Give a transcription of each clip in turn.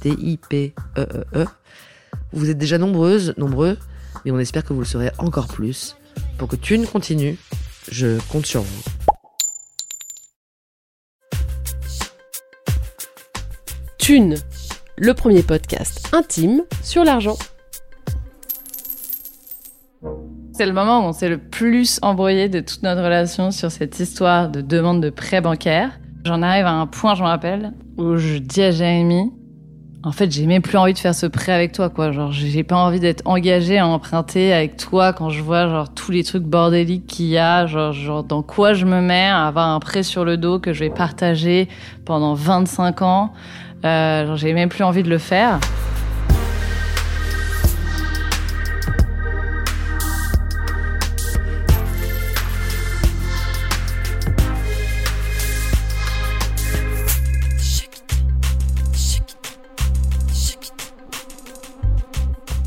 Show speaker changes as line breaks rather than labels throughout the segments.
T-I-P-E-E-E. Vous êtes déjà nombreuses, nombreux, mais on espère que vous le serez encore plus. Pour que Thune continue, je compte sur vous.
Thune, le premier podcast intime sur l'argent. C'est le moment où on s'est le plus embrouillé de toute notre relation sur cette histoire de demande de prêt bancaire. J'en arrive à un point, je me rappelle, où je dis à Jérémy, en fait, j'ai même plus envie de faire ce prêt avec toi, quoi. Genre, j'ai pas envie d'être engagé à emprunter avec toi quand je vois, genre, tous les trucs bordéliques qu'il y a, genre, genre, dans quoi je me mets à avoir un prêt sur le dos que je vais partager pendant 25 ans. Euh, genre, j'ai même plus envie de le faire.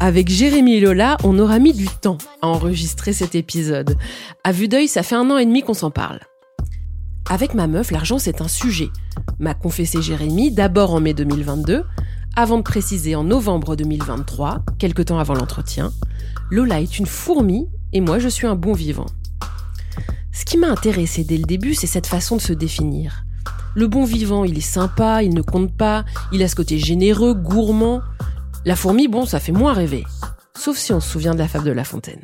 Avec Jérémy et Lola, on aura mis du temps à enregistrer cet épisode. À vue d'œil, ça fait un an et demi qu'on s'en parle. Avec ma meuf, l'argent c'est un sujet, m'a confessé Jérémy d'abord en mai 2022, avant de préciser en novembre 2023, quelque temps avant l'entretien. Lola est une fourmi et moi je suis un bon vivant. Ce qui m'a intéressé dès le début, c'est cette façon de se définir. Le bon vivant, il est sympa, il ne compte pas, il a ce côté généreux, gourmand. La fourmi, bon, ça fait moins rêver. Sauf si on se souvient de la fable de La Fontaine.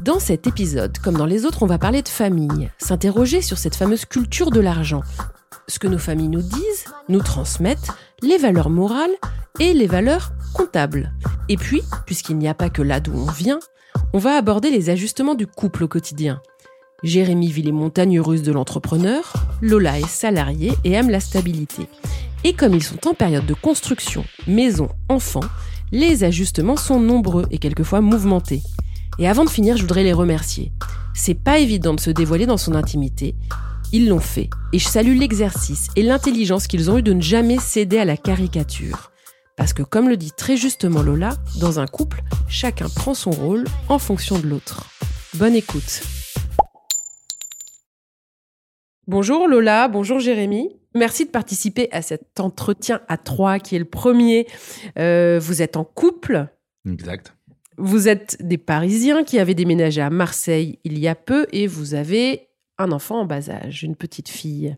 Dans cet épisode, comme dans les autres, on va parler de famille, s'interroger sur cette fameuse culture de l'argent. Ce que nos familles nous disent, nous transmettent, les valeurs morales et les valeurs comptables. Et puis, puisqu'il n'y a pas que là d'où on vient, on va aborder les ajustements du couple au quotidien. Jérémy vit les montagnes russes de l'entrepreneur, Lola est salariée et aime la stabilité. Et comme ils sont en période de construction, maison, enfant, les ajustements sont nombreux et quelquefois mouvementés. Et avant de finir, je voudrais les remercier. C'est pas évident de se dévoiler dans son intimité. Ils l'ont fait, et je salue l'exercice et l'intelligence qu'ils ont eu de ne jamais céder à la caricature. Parce que comme le dit très justement Lola, dans un couple, chacun prend son rôle en fonction de l'autre. Bonne écoute. Bonjour Lola, bonjour Jérémy. Merci de participer à cet entretien à trois qui est le premier. Euh, vous êtes en couple.
Exact.
Vous êtes des Parisiens qui avaient déménagé à Marseille il y a peu et vous avez un enfant en bas âge, une petite fille.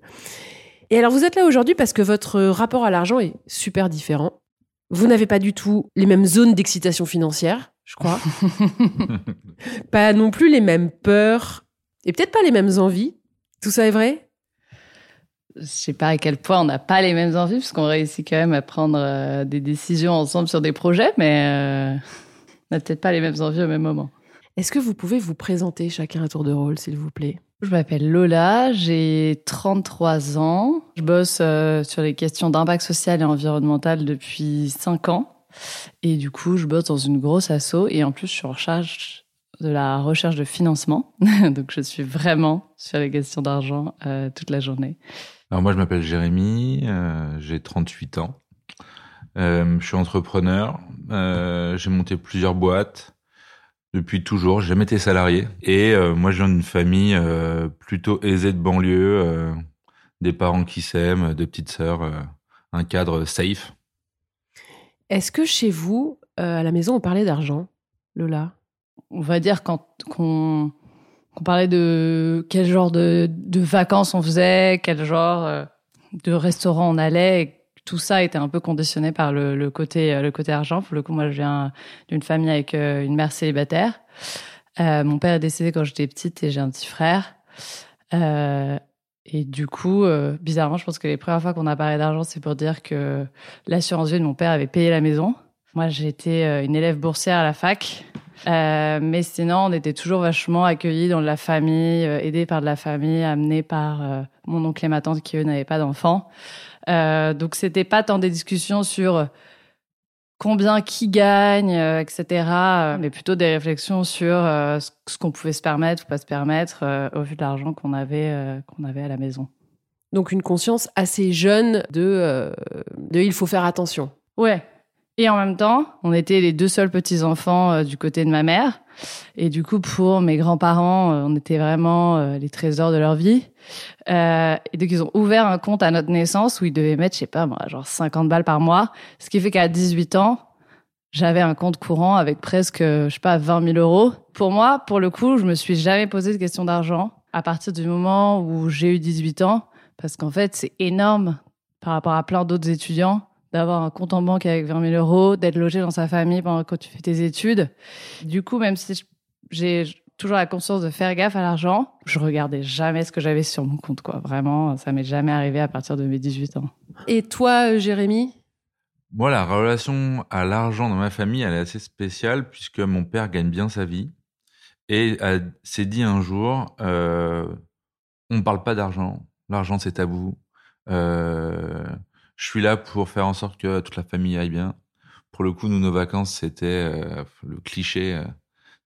Et alors vous êtes là aujourd'hui parce que votre rapport à l'argent est super différent. Vous n'avez pas du tout les mêmes zones d'excitation financière, je crois. pas non plus les mêmes peurs et peut-être pas les mêmes envies. Tout ça est vrai?
Je sais pas à quel point on n'a pas les mêmes envies, parce qu'on réussit quand même à prendre euh, des décisions ensemble sur des projets, mais euh, on n'a peut-être pas les mêmes envies au même moment.
Est-ce que vous pouvez vous présenter chacun à tour de rôle, s'il vous plaît?
Je m'appelle Lola, j'ai 33 ans. Je bosse euh, sur les questions d'impact social et environnemental depuis 5 ans. Et du coup, je bosse dans une grosse asso et en plus, je suis en charge de la recherche de financement. Donc, je suis vraiment sur les questions d'argent euh, toute la journée.
Alors moi, je m'appelle Jérémy, euh, j'ai 38 ans. Euh, je suis entrepreneur. Euh, j'ai monté plusieurs boîtes depuis toujours. J'ai jamais été salarié. Et euh, moi, je viens d'une famille euh, plutôt aisée de banlieue, euh, des parents qui s'aiment, deux petites sœurs, euh, un cadre safe.
Est-ce que chez vous, euh, à la maison, on parlait d'argent, Lola?
On va dire quand qu'on parlait de quel genre de, vacances on faisait, quel genre euh, de restaurant on allait. Tout ça était un peu conditionné par le, côté le côté argent. Pour le coup, moi, je viens d'une famille avec une mère célibataire. mon père est décédé quand j'étais petite et j'ai un petit frère. Euh, et du coup, euh, bizarrement, je pense que les premières fois qu'on a parlé d'argent, c'est pour dire que l'assurance vie de mon père avait payé la maison. Moi, j'étais euh, une élève boursière à la fac. Euh, mais sinon, on était toujours vachement accueillis dans la famille, euh, aidés par de la famille, amenés par euh, mon oncle et ma tante qui, eux, n'avaient pas d'enfants. donc, c'était pas tant des discussions sur combien qui gagne, etc., mais plutôt des réflexions sur ce qu'on pouvait se permettre ou pas se permettre au vu de l'argent qu'on avait, qu'on avait à la maison.
Donc, une conscience assez jeune de, de il faut faire attention.
Ouais, et en même temps, on était les deux seuls petits-enfants euh, du côté de ma mère. Et du coup, pour mes grands-parents, euh, on était vraiment euh, les trésors de leur vie. et donc, ils ont ouvert un compte à notre naissance où ils devaient mettre, je sais pas moi, genre 50 balles par mois. Ce qui fait qu'à 18 ans, j'avais un compte courant avec presque, je sais pas, 20 000 euros. Pour moi, pour le coup, je me suis jamais posé de question d'argent à partir du moment où j'ai eu 18 ans. Parce qu'en fait, c'est énorme par rapport à plein d'autres étudiants d'avoir un compte en banque avec 20 000 euros, d'être logé dans sa famille pendant que tu fais tes études. Du coup, même si j'ai toujours la conscience de faire gaffe à l'argent, je regardais jamais ce que j'avais sur mon compte, quoi. Vraiment, ça m'est jamais arrivé à partir de mes 18 ans.
Et toi, euh, Jérémy?
Moi, la relation à l'argent dans ma famille, elle est assez spéciale puisque mon père gagne bien sa vie et s'est dit un jour, euh, on ne parle pas d'argent, l'argent c'est tabou. Euh, je suis là pour faire en sorte que toute la famille aille bien. Pour le coup, nous, nos vacances, c'était euh, le cliché euh,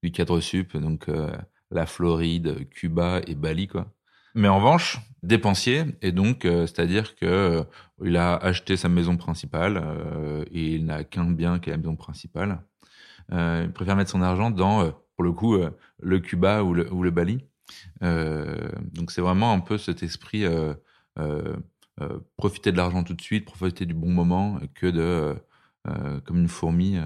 du cadre sup, donc euh, la Floride, Cuba et Bali, quoi. Mais en revanche, dépensier, et donc, c'est-à-dire que il a acheté sa maison principale et il n'a qu'un bien qui est la maison principale. il préfère mettre son argent dans, pour le coup, le Cuba ou le, ou le Bali. donc c'est vraiment un peu cet esprit euh, profiter de l'argent tout de suite, profiter du bon moment, que de, euh, euh, comme une fourmi,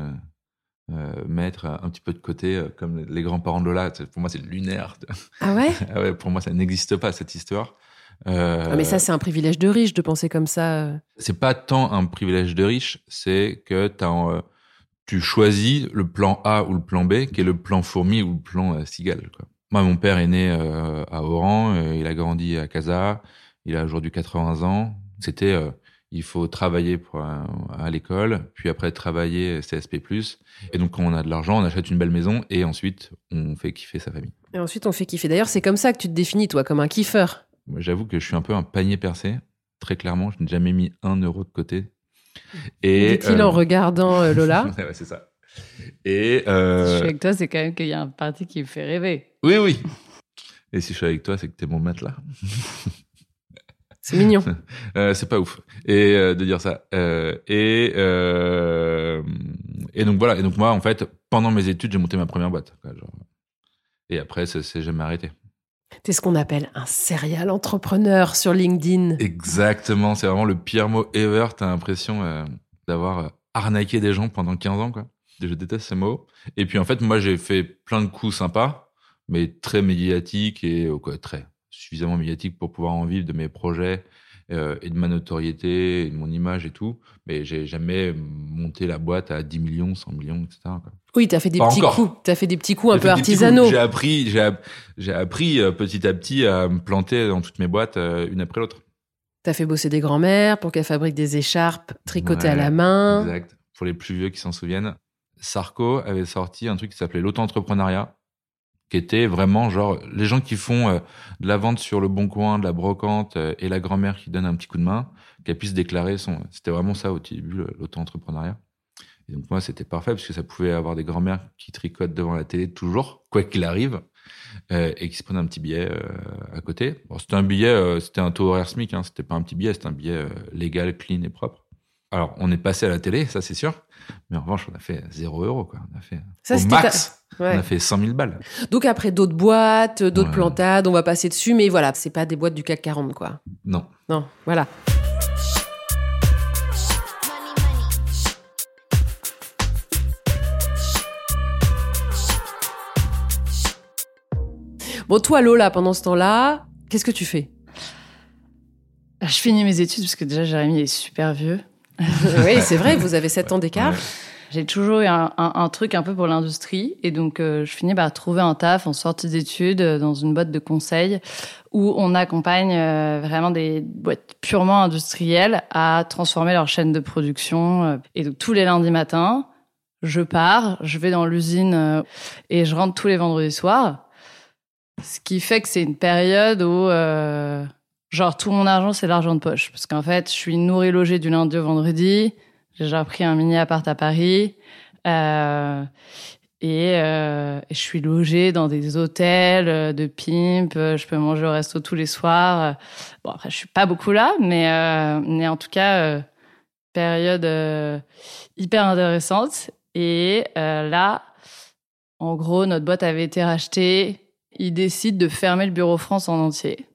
mettre un petit peu de côté, comme les grands-parents de Lola. Pour moi, c'est lunaire.
Ah ouais,
ah ouais Pour moi, ça n'existe pas, cette histoire.
Ah, mais ça, c'est un privilège de riche de penser comme ça.
C'est pas tant un privilège de riche, c'est que as, tu choisis le plan A ou le plan B, qui est le plan fourmi ou le plan cigale. Quoi. Moi, mon père est né à Oran, il a grandi à Casa, il a aujourd'hui 80 ans. C'était, euh, il faut travailler pour, à l'école, puis après travailler CSP+. Et donc, quand on a de l'argent, on achète une belle maison et ensuite, on fait kiffer sa famille.
Et ensuite, on fait kiffer. D'ailleurs, c'est comme ça que tu te définis, toi, comme un kiffeur.
J'avoue que je suis un peu un panier percé. Très clairement, je n'ai jamais mis un euro de côté. Et
Dit-il en euh, regardant euh, Lola.
ouais, c'est ça. Et
je suis avec toi, c'est quand même qu'il y a un parti qui me fait rêver.
Oui, oui. Et si je suis avec toi, c'est que tu es mon maître là.
C'est mignon.
euh, c'est pas ouf. Et euh, de dire ça. Euh, et et donc voilà. Et donc moi, en fait, pendant mes études, j'ai monté ma première boîte. Quoi, genre. Et après, ça s'est jamais arrêté.
T'es ce qu'on appelle un serial entrepreneur sur LinkedIn.
Exactement. C'est vraiment le pire mot ever. T'as l'impression d'avoir arnaqué des gens pendant 15 ans, quoi. Je déteste ce mot. Et puis en fait, moi, j'ai fait plein de coups sympas, mais très médiatiques et quoi, très suffisamment médiatique pour pouvoir en vivre de mes projets euh, et de ma notoriété, et de mon image et tout. Mais j'ai jamais monté la boîte à 10 millions, 100 millions, etc. Quoi.
Oui, tu as fait des petits coups. Tu as fait des petits coups un peu artisanaux.
J'ai appris, j'ai appris euh, petit à petit à me planter dans toutes mes boîtes, euh, une après l'autre.
Tu as fait bosser des grands-mères pour qu'elles fabriquent des écharpes tricotées à la main.
Exact. Pour les plus vieux qui s'en souviennent, Sarko avait sorti un truc qui s'appelait l'auto-entrepreneuriat qui était vraiment genre les gens qui font euh, de la vente sur le bon coin, de la brocante euh, et la grand-mère qui donne un petit coup de main, qu'elle puisse déclarer son. C'était vraiment ça au début l'auto-entrepreneuriat. Et donc moi c'était parfait parce que ça pouvait avoir des grand-mères qui tricotent devant la télé toujours, quoi qu'il arrive, euh, et qui se prennent un petit billet à côté. Bon, c'était un billet, c'était un taux horaire SMIC, hein, c'était pas un petit billet, c'était un billet légal, clean et propre. Alors, on est passé à la télé, ça c'est sûr. Mais en revanche, on a fait 0 euros, quoi. On a fait ça, au max, on a fait 100 000 balles.
Donc après, d'autres boîtes, d'autres plantades, on va passer dessus. Mais voilà, c'est pas des boîtes du CAC 40, quoi.
Non.
Non, voilà. Bon, toi, Lola, pendant ce temps-là, qu'est-ce que tu fais?
Je finis mes études parce que déjà Jérémy est super vieux.
Oui, c'est vrai, vous avez 7 ans d'écart.
J'ai toujours eu un, truc un peu pour l'industrie et donc euh, je finis par trouver un taf en sortie d'études euh, dans une boîte de conseil où on accompagne euh, vraiment des boîtes purement industrielles à transformer leur chaîne de production. Et donc tous les lundis matins, je pars, je vais dans l'usine et je rentre tous les vendredis soirs. Ce qui fait que c'est une période où genre tout mon argent c'est l'argent de poche parce qu'en fait je suis nourrie logée du lundi au vendredi. J'ai déjà pris un mini appart à Paris. Euh, et, euh, je suis logée dans des hôtels euh, de pimp. Je peux manger au resto tous les soirs. Bon, après, je suis pas beaucoup là, mais, mais en tout cas, période hyper intéressante. Et là, en gros, notre boîte avait été rachetée. Ils décident de fermer le bureau France en entier.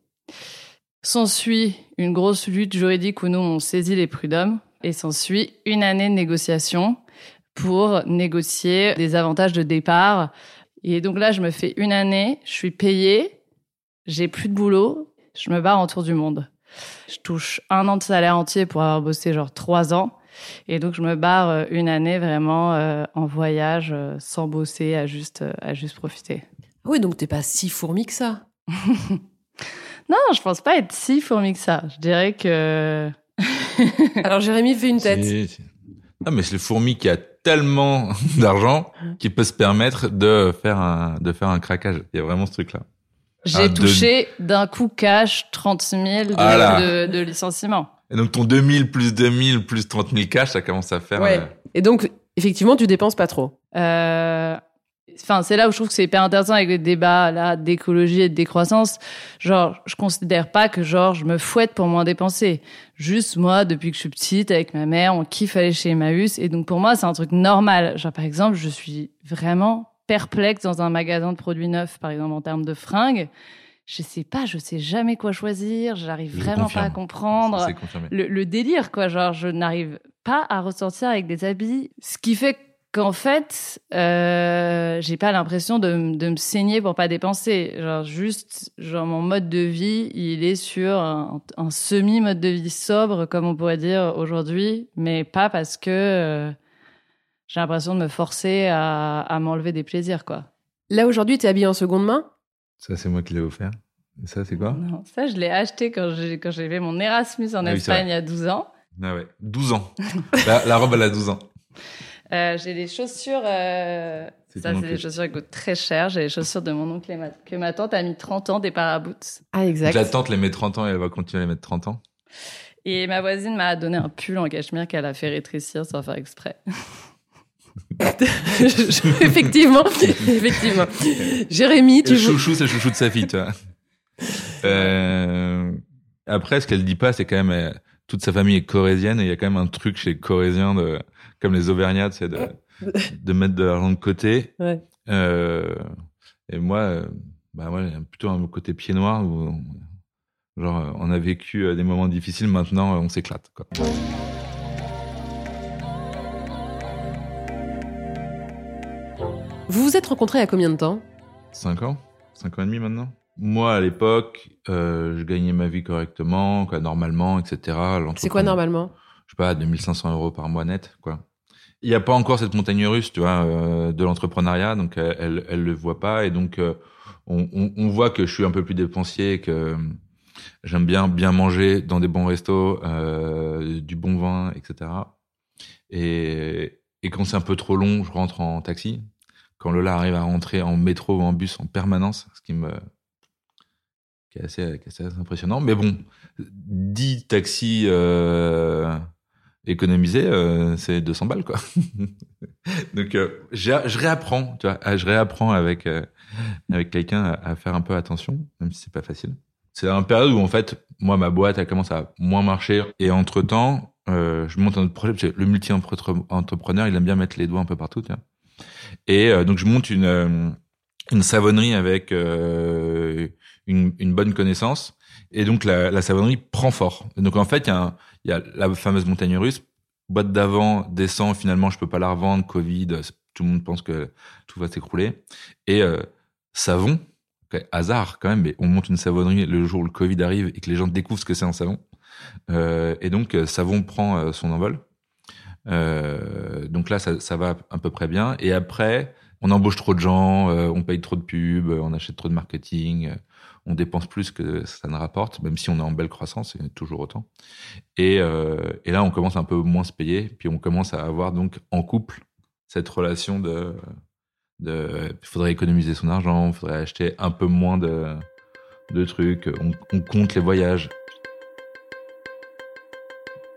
S'ensuit une grosse lutte juridique où nous, on saisit les prud'hommes. Et s'ensuit une année de négociation pour négocier des avantages de départ. Et donc là, je me fais une année, je suis payée, j'ai plus de boulot, je me barre en tour du monde. Je touche un an de salaire entier pour avoir bossé genre trois ans. Et donc, je me barre euh, une année vraiment euh, en voyage, euh, sans bosser, à juste, euh, à juste profiter.
Ah Oui, donc t'es pas si fourmi que ça.
Non, je pense pas être si fourmi que ça. Je dirais que...
Alors Jérémy fait une tête.
C'est- c'est- Ah, mais c'est le fourmi qui a tellement d'argent qu'il peut se permettre de faire un, de faire un craquage. Il y a vraiment ce truc-là.
J'ai
Ah, de-
touché d'un coup cash 30 000 de,
Ah là.
de, de licenciement.
Et donc, ton 2000 plus 2000 plus 30 000 cash, ça commence à faire.
Ouais.
euh,
Et donc, effectivement, tu dépenses pas trop.
Euh, Enfin, c'est là où je trouve que c'est hyper intéressant avec les débats là d'écologie et de décroissance. Genre, je considère pas que genre je me fouette pour moins dépenser. Juste moi, depuis que je suis petite, avec ma mère, on kiffe aller chez Emmaüs et donc pour moi c'est un truc normal. Genre par exemple, je suis vraiment perplexe dans un magasin de produits neufs, par exemple en termes de fringues. Je sais pas, je sais jamais quoi choisir. J'arrive vraiment
confirme.
pas à comprendre le, le délire, quoi. Genre, je n'arrive pas à ressortir avec des habits. Ce qui fait qu'en fait, euh, j'ai pas l'impression de, me saigner pour pas dépenser. Genre, juste, genre, mon mode de vie, il est sur un, un semi-mode de vie sobre, comme on pourrait dire aujourd'hui, mais pas parce que euh, j'ai l'impression de me forcer à, à m'enlever des plaisirs, quoi.
Là, aujourd'hui, t'es habillé en seconde main?
Ça, c'est moi qui l'ai offert. Et ça, c'est quoi?
Non, ça, je l'ai acheté quand j'ai quand j'ai fait mon Erasmus en
Ah
Espagne il y a 12 ans.
Ah ouais, 12 ans. la, la robe, elle a 12 ans.
Euh, j'ai des chaussures. euh, Ça, c'est des chaussures qui coûtent très cher. J'ai les chaussures de mon oncle et ma... que ma tante a mis 30 ans, des paraboots.
Ah,
Donc,
exact.
la tante les met 30 ans et elle va continuer à les mettre 30 ans?
Et ma voisine m'a donné un pull en cachemire qu'elle a fait rétrécir sans faire exprès.
effectivement, effectivement. Jérémy, tu
chouchou, c'est le chouchou de sa fille, tu vois. Euh, après, ce qu'elle dit pas, c'est quand même euh, toute sa famille est corésienne et il y a quand même un truc chez les Corésiens de, comme les Auvergnats, c'est de, de mettre de l'argent de côté.
Ouais.
Euh, et moi, euh, bah moi, j'ai plutôt un côté pied noir où, genre, on a vécu euh, des moments difficiles. Maintenant, on s'éclate. Quoi.
Vous vous êtes rencontrés il y a combien de temps?
5 ans 5 ans et demi maintenant Moi, à l'époque, euh, je gagnais ma vie correctement, quoi, normalement, etc.
C'est quoi normalement?
Je sais pas, 2500 euros par mois net, quoi. Il n'y a pas encore cette montagne russe, tu vois, euh, de l'entrepreneuriat, donc euh, elle, elle le voit pas, et donc euh, on, on, on voit que je suis un peu plus dépensier, que j'aime bien bien manger dans des bons restos, euh, du bon vin, etc. Et, et quand c'est un peu trop long, je rentre en taxi. Quand Lola arrive à rentrer en métro ou en bus en permanence, ce qui me qui est assez, impressionnant. Mais bon, 10 taxis euh, économisés, euh, c'est 200 balles, quoi. Donc, euh, je réapprends, tu vois, ah, je réapprends avec, euh, avec quelqu'un à, faire un peu attention, même si c'est pas facile. C'est un période où, en fait, moi, ma boîte, elle commence à moins marcher. Et entre-temps, je monte un autre projet, parce que le multi-entrepreneur, il aime bien mettre les doigts un peu partout, tu vois. Et donc, je monte une, une savonnerie avec euh, une, une bonne connaissance. Et donc, la, la savonnerie prend fort. Et donc, en fait, il y, y a la fameuse montagne russe. Boîte d'avant descend, finalement, je peux pas la revendre. Covid, tout le monde pense que tout va s'écrouler. Et euh, savon, hasard quand même, mais on monte une savonnerie le jour où le Covid arrive et que les gens découvrent ce que c'est un savon. Euh, et donc, euh, savon prend euh, son envol. Euh, donc là, ça, ça va à peu près bien. Et après, on embauche trop de gens, euh, on paye trop de pubs, on achète trop de marketing, euh, on dépense plus que ça ne rapporte, même si on est en belle croissance, c'est toujours autant. Et, euh, et là, on commence un peu moins se payer, puis on commence à avoir donc en couple cette relation de, de, faudrait économiser son argent, faudrait acheter un peu moins de, trucs, on compte les voyages.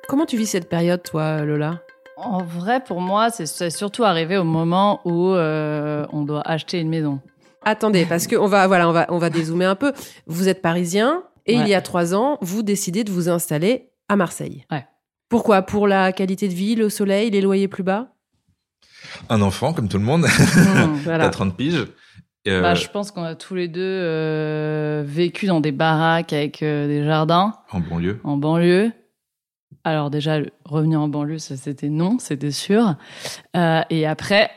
Comment tu vis cette période, toi, Lola?
En vrai, pour moi, c'est- surtout arrivé au moment où euh, on doit acheter une maison.
Attendez, parce que on va, voilà, on va, on va dézoomer un peu. Vous êtes parisien et
Ouais.
il y a trois ans, vous décidez de vous installer à Marseille.
Ouais.
Pourquoi? Pour la qualité de vie, le soleil, les loyers plus bas?
Un enfant, comme tout le monde,
Hmm.
Voilà.
t'as 30 piges. Et, euh,
Bah, je pense qu'on a tous les deux euh, vécu dans des baraques avec euh, des jardins
en banlieue.
en banlieue. Alors déjà, revenir en banlieue, ça c'était non, c'était sûr. Euh, et après,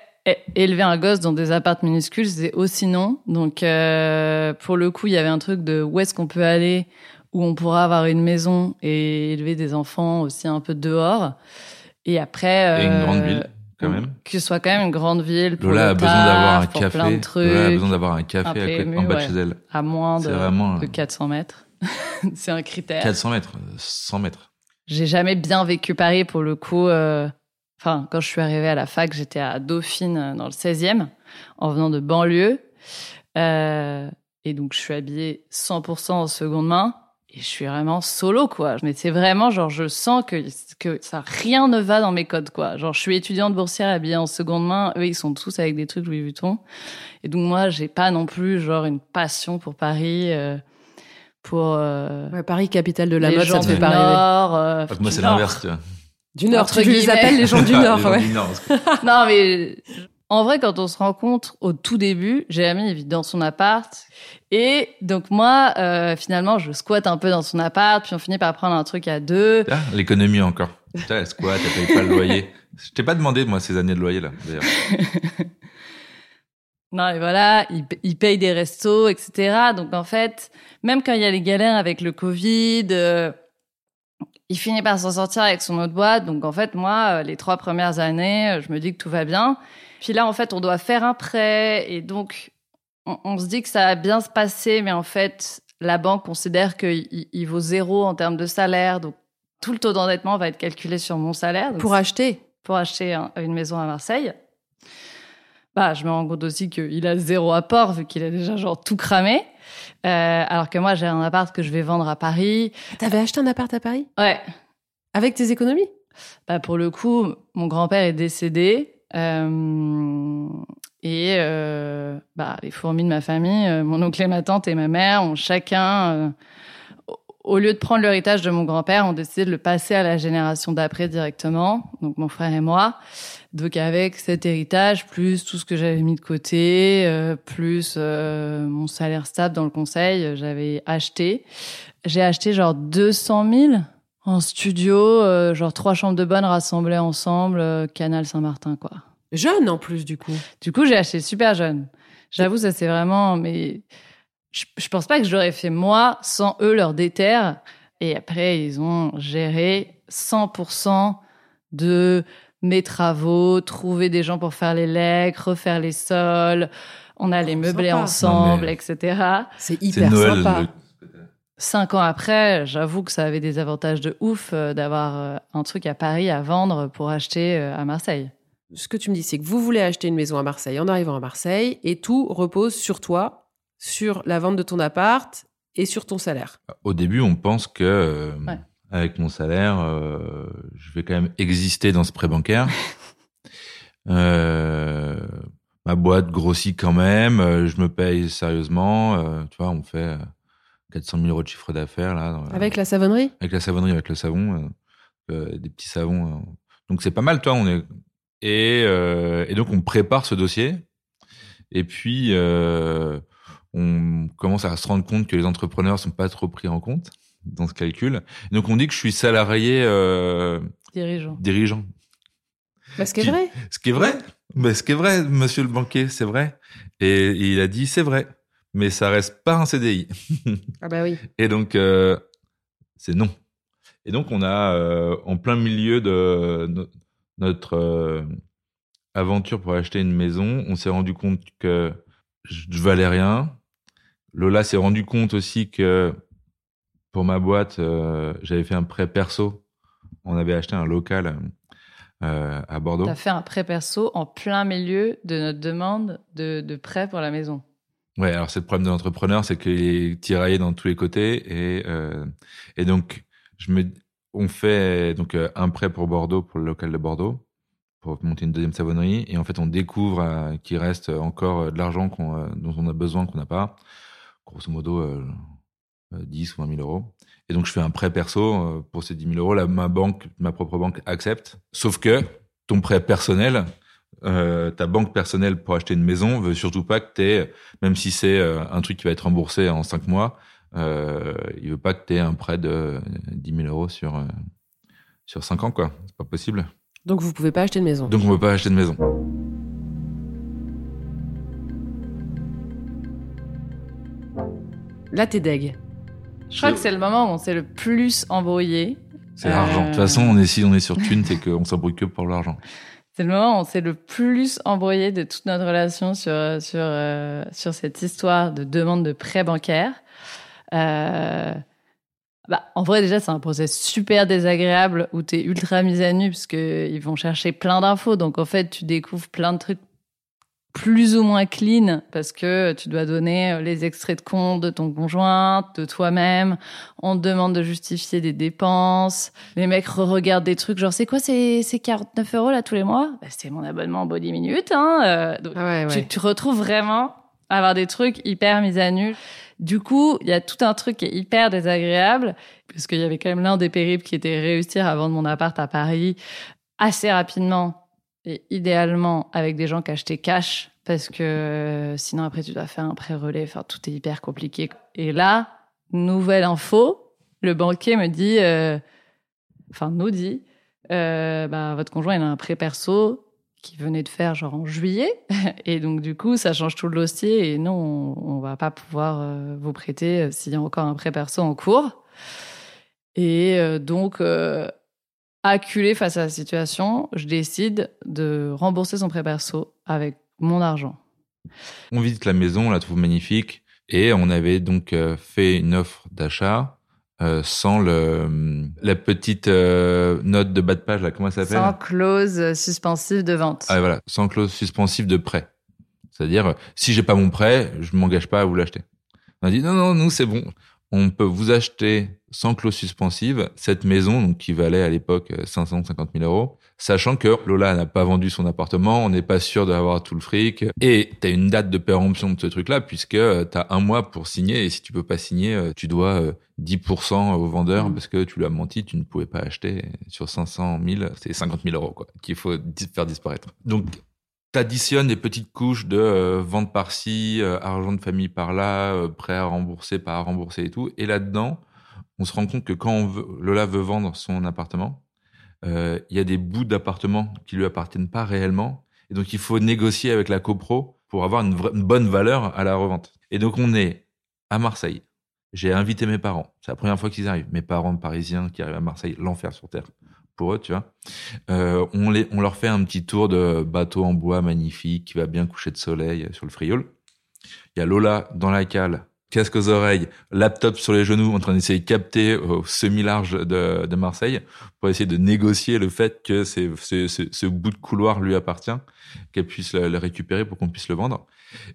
élever un gosse dans des appartes minuscules, c'est aussi non. Donc euh, pour le coup, il y avait un truc de où est-ce qu'on peut aller, où on pourra avoir une maison et élever des enfants aussi un peu dehors. Et après,
Et une
euh,
grande ville, quand même.
Que ce soit quand même une grande ville pour
Lola a besoin d'avoir un café.
plein de trucs,
Lola a besoin d'avoir un café
un
à côté,
PMU,
en bas de chez elle.
à moins de,
vraiment,
de
euh,
400 mètres. c'est un critère.
400 mètres, euh, 100 mètres.
J'ai jamais bien vécu Paris pour le coup. euh, Enfin, quand je suis arrivée à la fac, j'étais à Dauphine, euh, dans le 16e, en venant de banlieue. Euh, et donc, je suis habillée 100% en seconde main. Et je suis vraiment solo, quoi. Mais c'est vraiment, genre, je sens que, que ça, rien ne va dans mes codes, quoi. Genre, je suis étudiante boursière habillée en seconde main. Eux, ils sont tous avec des trucs Louis Vuitton. Et donc, moi, j'ai pas non plus, genre, une passion pour Paris, pour, euh,
Ouais, Paris, capitale de la
les
mode,
gens
ça te fait pas rêver.
Nord. euh,
Donc moi, c'est
Nord.
l'inverse.
Du Nord,
Entre
tu les
guillemets.
appelles les gens du Nord,
Les gens
ouais.
du Nord,
non, mais en vrai, quand on se rencontre au tout début, Jérémy il vit dans son appart. Et donc, moi, euh, finalement, je squatte un peu dans son appart. Puis on finit par prendre un truc à deux.
Ah, L'économie encore. Putain, elle squat, elle paye pas le loyer. Je t'ai pas demandé, moi, ces années de loyer, là, d'ailleurs.
Non, et voilà, il, il paye des restos, etc. Donc, en fait, même quand il y a les galères avec le Covid, euh, il finit par s'en sortir avec son autre boîte. Donc, en fait, moi, euh, les trois premières années, euh, je me dis que tout va bien. Puis là, en fait, on doit faire un prêt. Et donc, on, on se dit que ça va bien se passer. Mais en fait, la banque considère qu'il il- il vaut zéro en termes de salaire. Donc, tout le taux d'endettement va être calculé sur mon salaire. Donc,
Pour acheter?
pour acheter un- une maison à Marseille. Bah, je me rends compte aussi qu'il a zéro apport vu qu'il a déjà genre tout cramé. Euh, alors que moi, j'ai un appart que je vais vendre à Paris.
T'avais acheté un appart à Paris?
Ouais.
Avec tes économies?
Bah, pour le coup, mon grand-père est décédé. euh, et euh, bah, les fourmis de ma famille, mon oncle et ma tante et ma mère ont chacun, au- au lieu de prendre l'héritage de mon grand-père, ont décidé de le passer à la génération d'après directement, donc mon frère et moi. Donc avec cet héritage, plus tout ce que j'avais mis de côté, euh, plus euh, mon salaire stable dans le conseil, euh, j'avais acheté. J'ai acheté genre 200 000 en studio, euh, genre trois chambres de bonne rassemblées ensemble, Canal Saint-Martin, quoi.
Jeune en plus, du coup.
Du coup, j'ai acheté super jeune. J'avoue, ça c'est vraiment, mais je, je pense pas que je l'aurais fait moi sans eux leur déterre. Et après, ils ont géré 100% de mes travaux, trouver des gens pour faire les legs, refaire les sols. On allait
Oh,
meubler
sympa.
ensemble,
Non,
etc.
C'est hyper
Noël.
sympa.
le-
Cinq ans après, j'avoue que ça avait des avantages de ouf euh, d'avoir euh, un truc à Paris à vendre pour acheter euh, à Marseille.
Ce que tu me dis, c'est que vous voulez acheter une maison à Marseille en arrivant à Marseille et tout repose sur toi, sur la vente de ton appart et sur ton salaire.
Au début, on pense que euh,
Ouais.
Avec mon salaire, euh, je vais quand même exister dans ce prêt bancaire. Euh, ma boîte grossit quand même, euh, je me paye sérieusement. euh, tu vois, on fait euh, 400 000 euros de chiffre d'affaires là.
Avec la savonnerie?
Avec la savonnerie, avec le savon, des petits savons. Donc c'est pas mal, toi. On est et, et donc on prépare ce dossier. Et puis on commence à se rendre compte que les entrepreneurs sont pas trop pris en compte dans ce calcul. Donc on dit que je suis salarié euh,
Dirigeant.
dirigeant.
Bah, ce qui est vrai.
Ce qui est vrai. Mais ce qui est vrai, monsieur le banquier, c'est vrai. Et il a dit c'est vrai. mais ça reste pas un CDI.
Ah bah oui.
Et donc, euh, c'est non. Et donc, on a, euh, en plein milieu de no- notre aventure pour acheter une maison, on s'est rendu compte que je je valais rien. Lola s'est rendu compte aussi que pour ma boîte, euh, j'avais fait un prêt perso. On avait acheté un local euh, à Bordeaux.
T'as fait un prêt perso en plein milieu de notre demande de, de prêt pour la maison.
Ouais, alors c'est le problème de l'entrepreneur, c'est qu'il est tiraillé dans tous les côtés et euh, et donc je me on fait donc un prêt pour Bordeaux pour le local de Bordeaux pour monter une deuxième savonnerie et en fait on découvre qu'il reste encore de l'argent dont on a besoin qu'on n'a pas grosso modo 10 ou 20 000 euros et donc je fais un prêt perso euh, pour ces 10 000 euros là ma banque ma propre banque accepte sauf que ton prêt personnel euh, ta banque personnelle pour acheter une maison veut surtout pas que tu même si c'est euh, un truc qui va être remboursé en cinq mois, euh, il veut pas que tu aies un prêt de 10 000 euros sur, euh, sur 5 ans, quoi. C'est pas possible.
Donc vous pouvez pas acheter de maison.
Donc on peut pas acheter de maison.
Là, t'es deg.
Je crois que c'est le moment où on s'est le plus embrouillé.
C'est
Euh,
l'argent. De toute façon, on est, si on est sur Thune, c'est qu'on s'embrouille que pour l'argent.
C'est le moment où on s'est le plus embrouillé de toute notre relation sur, sur, euh, sur cette histoire de demande de prêt bancaire. Euh, bah, en vrai, déjà, c'est un process super désagréable où tu es ultra mise à nu parce qu'ils vont chercher plein d'infos. Donc, en fait, tu découvres plein de trucs plus ou moins clean parce que tu dois donner euh, les extraits de compte de ton conjoint, de toi-même. On te demande de justifier des dépenses. Les mecs regardent des trucs genre c'est quoi ces, ces 49 euros là tous les mois? Bah, C'est mon abonnement Body Minute. Hein euh, donc,
Ah ouais, ouais.
tu, tu retrouves vraiment avoir des trucs hyper mis à nu. Du coup, il y a tout un truc qui est hyper désagréable parce qu'il y avait quand même l'un des périples qui était réussir à vendre mon appart à Paris assez rapidement et idéalement avec des gens qui achetaient cash parce que euh, sinon après tu dois faire un prêt relais, enfin tout est hyper compliqué. Et là, nouvelle info, le banquier me dit, euh, enfin nous dit, euh, bah, votre conjoint il a un prêt perso qui venait de faire genre en juillet et donc du coup ça change tout le dossier et non on, on va pas pouvoir vous prêter s'il y a encore un prêt perso en cours. Et donc acculé face à la situation, je décide de rembourser son prêt perso avec mon argent.
On visite la maison, on la trouve magnifique et on avait donc euh, fait une offre d'achat euh, sans le, la petite euh, note de bas de page, là, comment ça s'appelle?
Sans clause suspensive de vente.
Ah, voilà, sans clause suspensive de prêt. C'est-à-dire, si j'ai pas mon prêt, je m'engage pas à vous l'acheter. On a dit non, non, nous c'est bon. On peut vous acheter sans clause suspensive cette maison, donc qui valait à l'époque euh, 550 000 euros, sachant que Lola n'a pas vendu son appartement, on n'est pas sûr d'avoir tout le fric, et tu as une date de péremption de ce truc-là, puisque tu as un mois pour signer, et si tu peux pas signer, euh, tu dois euh, 10% au vendeur,
Mm.
parce que tu lui as menti, tu ne pouvais pas acheter sur 500 000, c'est 50 000 euros quoi, qu'il faut faire disparaître. Donc t'additionnes des petites couches de euh, vente par-ci, euh, argent de famille par-là, euh, prêt à rembourser, pas à rembourser et tout. Et là-dedans, on se rend compte que quand Lola veut vendre son appartement, euh, il y a des bouts d'appartement qui lui appartiennent pas réellement. Et donc, il faut négocier avec la copro pour avoir une, une bonne valeur à la revente. Et donc, on est à Marseille. J'ai invité mes parents. C'est la première fois qu'ils arrivent. Mes parents parisiens qui arrivent à Marseille, l'enfer sur terre eux, tu vois. Euh, on, les, on leur fait un petit tour de bateau en bois magnifique qui va bien coucher de soleil sur le Frioul. Il y a Lola dans la cale, casque aux oreilles, laptop sur les genoux, en train d'essayer de capter au semi-large de, Marseille pour essayer de négocier le fait que ce bout de couloir lui appartient, qu'elle puisse le, le récupérer pour qu'on puisse le vendre.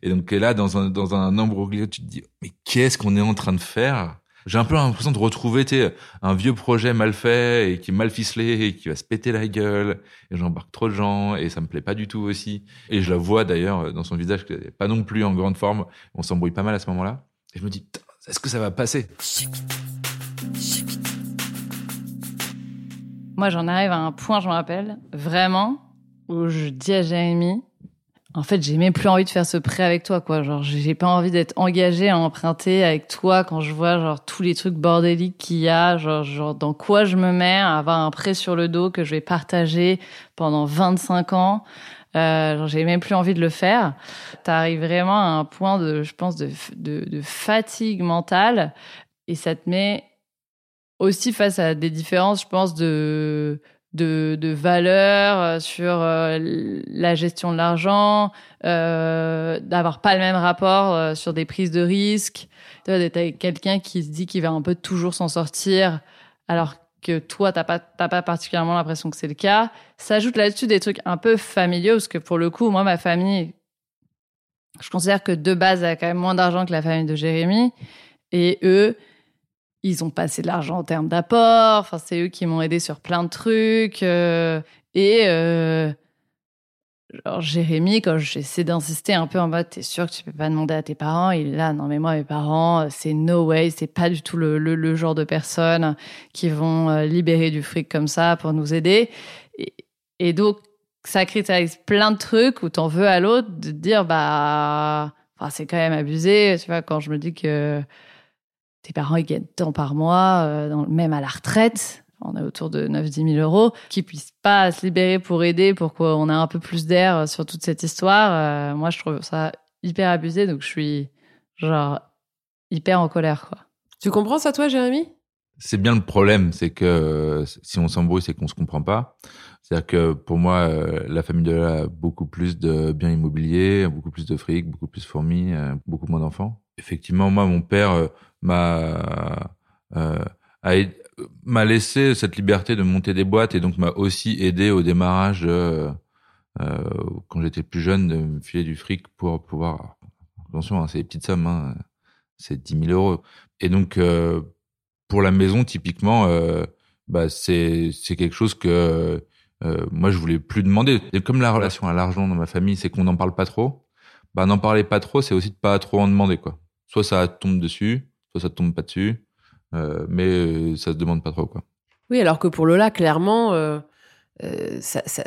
Et donc là, dans un, dans un imbroglio, tu te dis, mais qu'est-ce qu'on est en train de faire? J'ai un peu l'impression de retrouver un vieux projet mal fait et qui est mal ficelé et qui va se péter la gueule et j'embarque trop de gens et ça me plaît pas du tout aussi. Et je la vois d'ailleurs dans son visage pas non plus en grande forme. On s'embrouille pas mal à ce moment-là. Et je me dis est-ce que ça va passer?
Moi, j'en arrive à un point, je me rappelle, vraiment, où je dis à Jérémy, en fait, j'ai même plus envie de faire ce prêt avec toi, quoi. Genre, j'ai pas envie d'être engagée à emprunter avec toi quand je vois, genre, tous les trucs bordéliques qu'il y a, genre, genre, dans quoi je me mets à avoir un prêt sur le dos que je vais partager pendant 25 ans. Euh, j'ai même plus envie de le faire. T'arrives vraiment à un point de, je pense, de, de, de fatigue mentale et ça te met aussi face à des différences, je pense, de de, de valeurs euh, sur euh, la gestion de l'argent, euh, d'avoir pas le même rapport sur des prises de risques, d'être quelqu'un qui se dit qu'il va un peu toujours s'en sortir, alors que toi t'as pas pas particulièrement l'impression que c'est le cas. S'ajoute là-dessus des trucs un peu familiaux parce que pour le coup, moi ma famille, je considère que de base elle a quand même moins d'argent que la famille de Jérémy et eux ils ont passé de l'argent en termes d'apport. Enfin, c'est eux qui m'ont aidé sur plein de trucs. euh, et euh, genre Jérémy, quand j'essaie d'insister un peu en mode, t'es sûr que tu peux pas demander à tes parents Il est là, non mais moi mes parents, euh, c'est no way, c'est pas du tout le, le, le genre de personnes qui vont libérer du fric comme ça pour nous aider. Et, donc ça cristallise plein de trucs où t'en veux à l'autre de dire bah, c'est quand même abusé. Tu vois quand je me dis que tes parents ils gagnent tant par mois, euh, dans- même à la retraite, on est autour de 9-10 000 euros, qu'ils puissent pas se libérer pour aider, pour qu'on ait un peu plus d'air euh, sur toute cette histoire. euh, moi, je trouve ça hyper abusé, donc je suis genre hyper en colère, quoi.
Tu comprends ça, toi, Jérémy?
C'est bien le problème, c'est que si on s'embrouille, c'est qu'on se comprend pas. C'est-à-dire que pour moi, la famille de là a beaucoup plus de biens immobiliers, beaucoup plus de fric, beaucoup plus de fourmis, beaucoup moins d'enfants. Effectivement, moi, mon père euh, m'a euh, aid- m'a laissé cette liberté de monter des boîtes et donc m'a aussi aidé au démarrage euh, quand j'étais plus jeune de me filer du fric pour pouvoir attention hein, c'est des petites sommes hein, c'est 10 000 euros. Et donc euh, pour la maison typiquement euh, bah c'est c'est quelque chose que euh, moi je voulais plus demander. Et comme la relation à l'argent dans ma famille c'est qu'on n'en parle pas trop bah n'en parler pas trop c'est aussi de pas trop en demander quoi soit ça tombe dessus soit ça tombe pas dessus euh, mais euh, ça se demande pas trop quoi
Oui, alors que pour Lola, clairement, euh, ça- ça-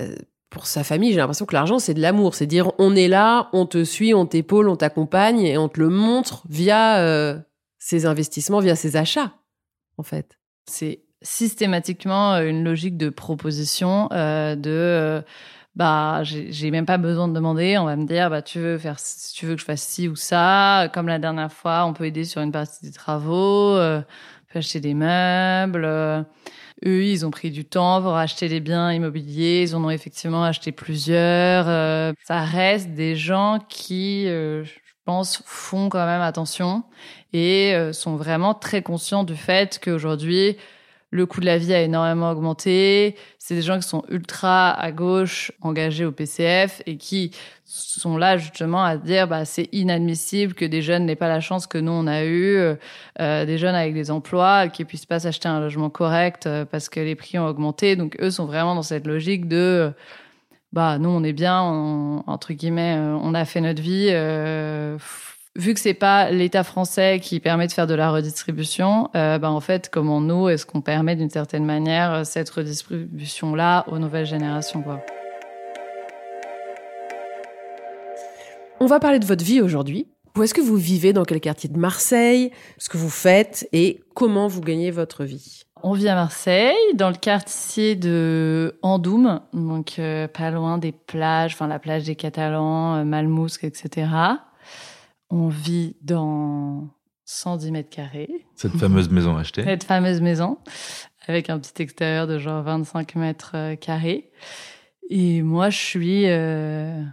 pour sa famille, j'ai l'impression que l'argent, c'est de l'amour. C'est dire, on est là, on te suit, on t'épaule, on t'accompagne et on te le montre via euh, ses investissements, via ses achats, en fait.
C'est systématiquement une logique de proposition, euh, de euh, bah j'ai même pas besoin de demander, on va me dire bah tu veux faire si tu veux que je fasse ci ou ça, comme la dernière fois, on peut aider sur une partie des travaux, euh, on peut acheter des meubles. euh, eux, ils ont pris du temps pour acheter des biens immobiliers, ils en ont effectivement acheté plusieurs. euh, ça reste des gens qui, euh, je pense, font quand même attention et euh, sont vraiment très conscients du fait qu'aujourd'hui, le coût de la vie a énormément augmenté. C'est des gens qui sont ultra à gauche, engagés au PCF et qui sont là justement à dire bah c'est inadmissible que des jeunes n'aient pas la chance que nous on a eu, euh, des jeunes avec des emplois qui puissent pas s'acheter un logement correct euh, parce que les prix ont augmenté. Donc eux sont vraiment dans cette logique de euh, bah nous on est bien, on- entre guillemets, euh, on a fait notre vie. euh, f- vu que c'est pas l'État français qui permet de faire de la redistribution, euh, bah en fait comment nous est-ce qu'on permet d'une certaine manière euh, cette redistribution là aux nouvelles générations quoi?
On va parler de votre vie aujourd'hui. Où est-ce que vous vivez? Dans quel quartier de Marseille? Ce que vous faites et comment vous gagnez votre vie?
On vit à Marseille, dans le quartier de Andoum, donc euh, pas loin des plages, enfin la plage des Catalans, euh, Malmousque, etc. On vit dans 110 mètres carrés,
cette fameuse maison achetée
cette fameuse maison, avec un petit extérieur de genre 25 mètres euh, carrés. Et moi, je suis euh,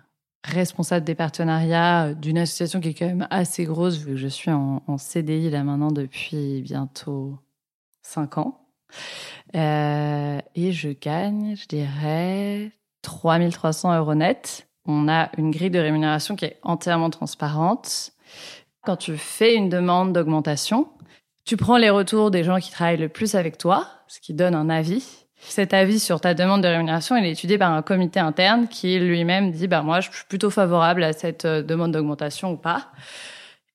responsable des partenariats d'une association qui est quand même assez grosse, vu que je suis en, en CDI là maintenant depuis bientôt 5 ans. Euh, et je gagne, je dirais, 3300 euros net. On a une grille de rémunération qui est entièrement transparente. Quand tu fais une demande d'augmentation, tu prends les retours des gens qui travaillent le plus avec toi, ce qui donne un avis. Cet avis sur ta demande de rémunération, il est étudié par un comité interne qui lui-même dit, bah, moi, je suis plutôt favorable à cette euh, demande d'augmentation ou pas.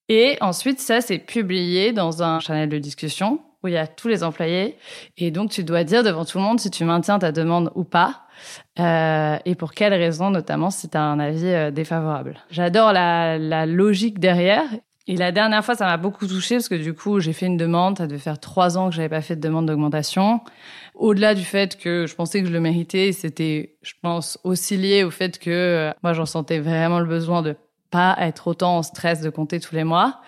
Et ensuite, ça, c'est publié dans un channel de discussion où il y a tous les employés. Et donc, tu dois dire devant tout le monde si tu maintiens ta demande ou pas. Euh, et pour quelles raisons, notamment si tu un avis euh, défavorable. J'adore la, logique derrière. Et la dernière fois, ça m'a beaucoup touchée parce que du coup, j'ai fait une demande. Ça devait faire trois ans que j'avais pas fait de demande d'augmentation. Au-delà du fait que je pensais que je le méritais, c'était, je pense, aussi lié au fait que euh, moi, j'en sentais vraiment le besoin de pas être autant en stress de compter tous les mois.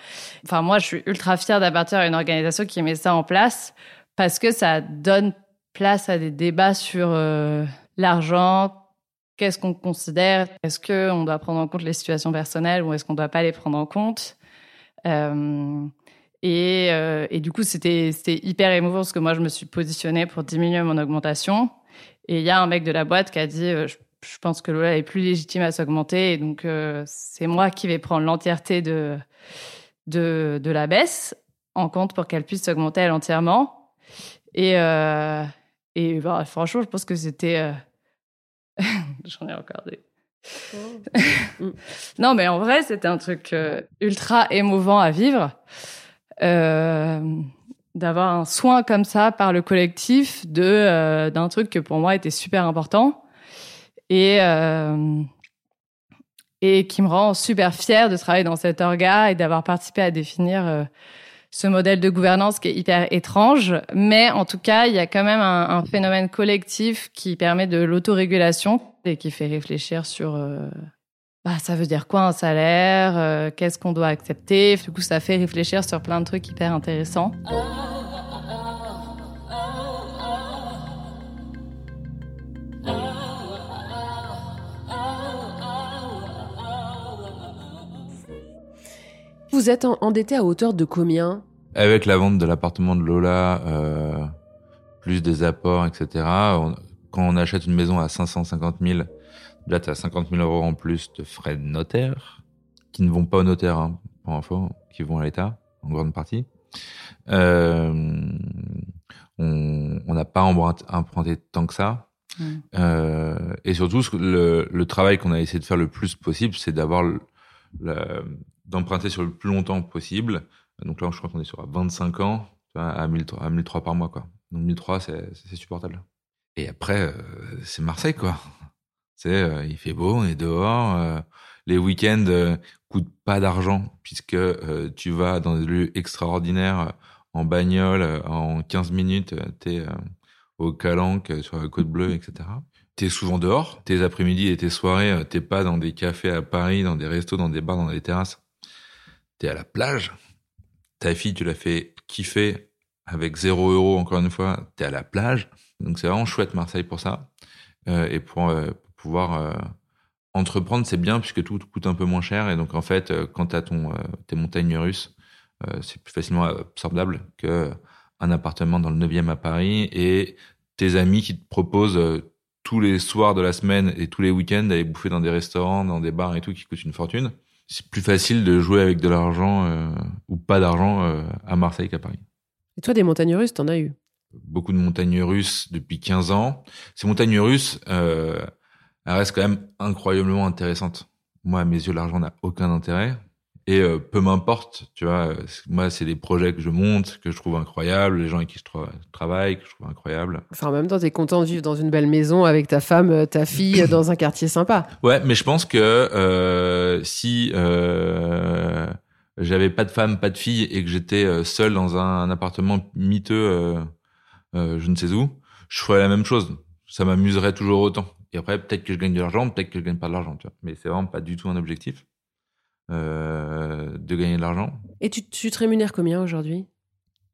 Enfin, moi, je suis ultra fière d'appartenir à une organisation qui met ça en place parce que ça donne place à des débats sur l'argent, qu'est-ce qu'on considère, est-ce qu'on doit prendre en compte les situations personnelles ou est-ce qu'on ne doit pas les prendre en compte. Euh, et, euh, et, du coup, c'était hyper émouvant parce que moi, je me suis positionnée pour diminuer mon augmentation. Et il y a un mec de la boîte qui a dit, je, je pense que Lola est plus légitime à s'augmenter. Donc, c'est moi qui vais prendre l'entièreté de, la baisse en compte pour qu'elle puisse s'augmenter elle entièrement. Euh, et bah, franchement, je pense que c'était. Euh, j'en ai encore des. Oh. non, mais en vrai, c'était un truc euh, ultra émouvant à vivre. D'avoir un soin comme ça par le collectif de d'un truc que pour moi était super important et et qui me rend super fière de travailler dans cet orga et d'avoir participé à définir ce modèle de gouvernance qui est hyper étrange. Mais en tout cas, il y a quand même un, phénomène collectif qui permet de l'autorégulation et qui fait réfléchir sur euh, bah, ça veut dire quoi un salaire, euh, qu'est-ce qu'on doit accepter? Du coup, ça fait réfléchir sur plein de trucs hyper intéressants.
Vous êtes endetté à hauteur de combien?
Avec la vente de l'appartement de Lola, euh, plus des apports, etc. quand on achète une maison à 550 000, là, tu as 50 000 euros en plus de frais de notaire, qui ne vont pas au notaire, hein, pour info, qui vont à l'État, en grande partie. Euh, on n'a pas emprunté, tant que ça. Mmh. Euh, et surtout, le, le travail qu'on a essayé de faire le plus possible, c'est d'avoir le, d'emprunter sur le plus longtemps possible. Donc là, je crois qu'on est sur 25 ans, à 1003, à 1003 par mois, quoi. Donc 1003, c'est supportable. Et après, euh, c'est Marseille, quoi. C'est, euh, il fait beau, on est dehors. Euh, les week-ends euh, coûtent pas d'argent puisque tu vas dans des lieux extraordinaires en bagnole en 15 minutes. T'es au Calanque sur la Côte Bleue, etc. T'es souvent dehors. Tes après-midi et tes soirées, t'es pas dans des cafés à Paris, dans des restos, dans des bars, dans des terrasses t'es à la plage, ta fille, tu l'as fait kiffer avec zéro euro, encore une fois, t'es à la plage. Donc c'est vraiment chouette Marseille pour ça. Euh, et pour, euh, pouvoir euh, entreprendre, c'est bien puisque tout coûte un peu moins cher. Et donc en fait, quand t'as ton, euh, tes montagnes russes, c'est plus facilement absorbable que un appartement dans le 9e à Paris et tes amis qui te proposent tous les soirs de la semaine et tous les week-ends d'aller bouffer dans des restaurants, dans des bars et tout qui coûtent une fortune c'est plus facile de jouer avec de l'argent euh, ou pas d'argent euh, à Marseille qu'à Paris.
Et toi, des montagnes russes, t'en as eu?
Beaucoup de montagnes russes depuis 15 ans. Ces montagnes russes, euh, elles restent quand même incroyablement intéressantes. Moi, à mes yeux, l'argent n'a aucun intérêt. Et euh, peu m'importe, tu vois, moi, c'est des projets que je monte, que je trouve incroyables, les gens avec qui je travaille, que je trouve incroyables.
Enfin, en même temps, t'es content de vivre dans une belle maison avec ta femme, euh, ta fille, dans un quartier sympa.
Ouais, mais je pense que euh, si euh, j'avais pas de femme, pas de fille, et que j'étais seul dans un, appartement miteux, je ne sais où, je ferais la même chose. Ça m'amuserait toujours autant. Et après, peut-être que je gagne de l'argent, peut-être que je gagne pas de l'argent, tu vois. Mais c'est vraiment pas du tout un objectif. Euh, de gagner de l'argent.
Et tu, tu, te rémunères combien aujourd'hui?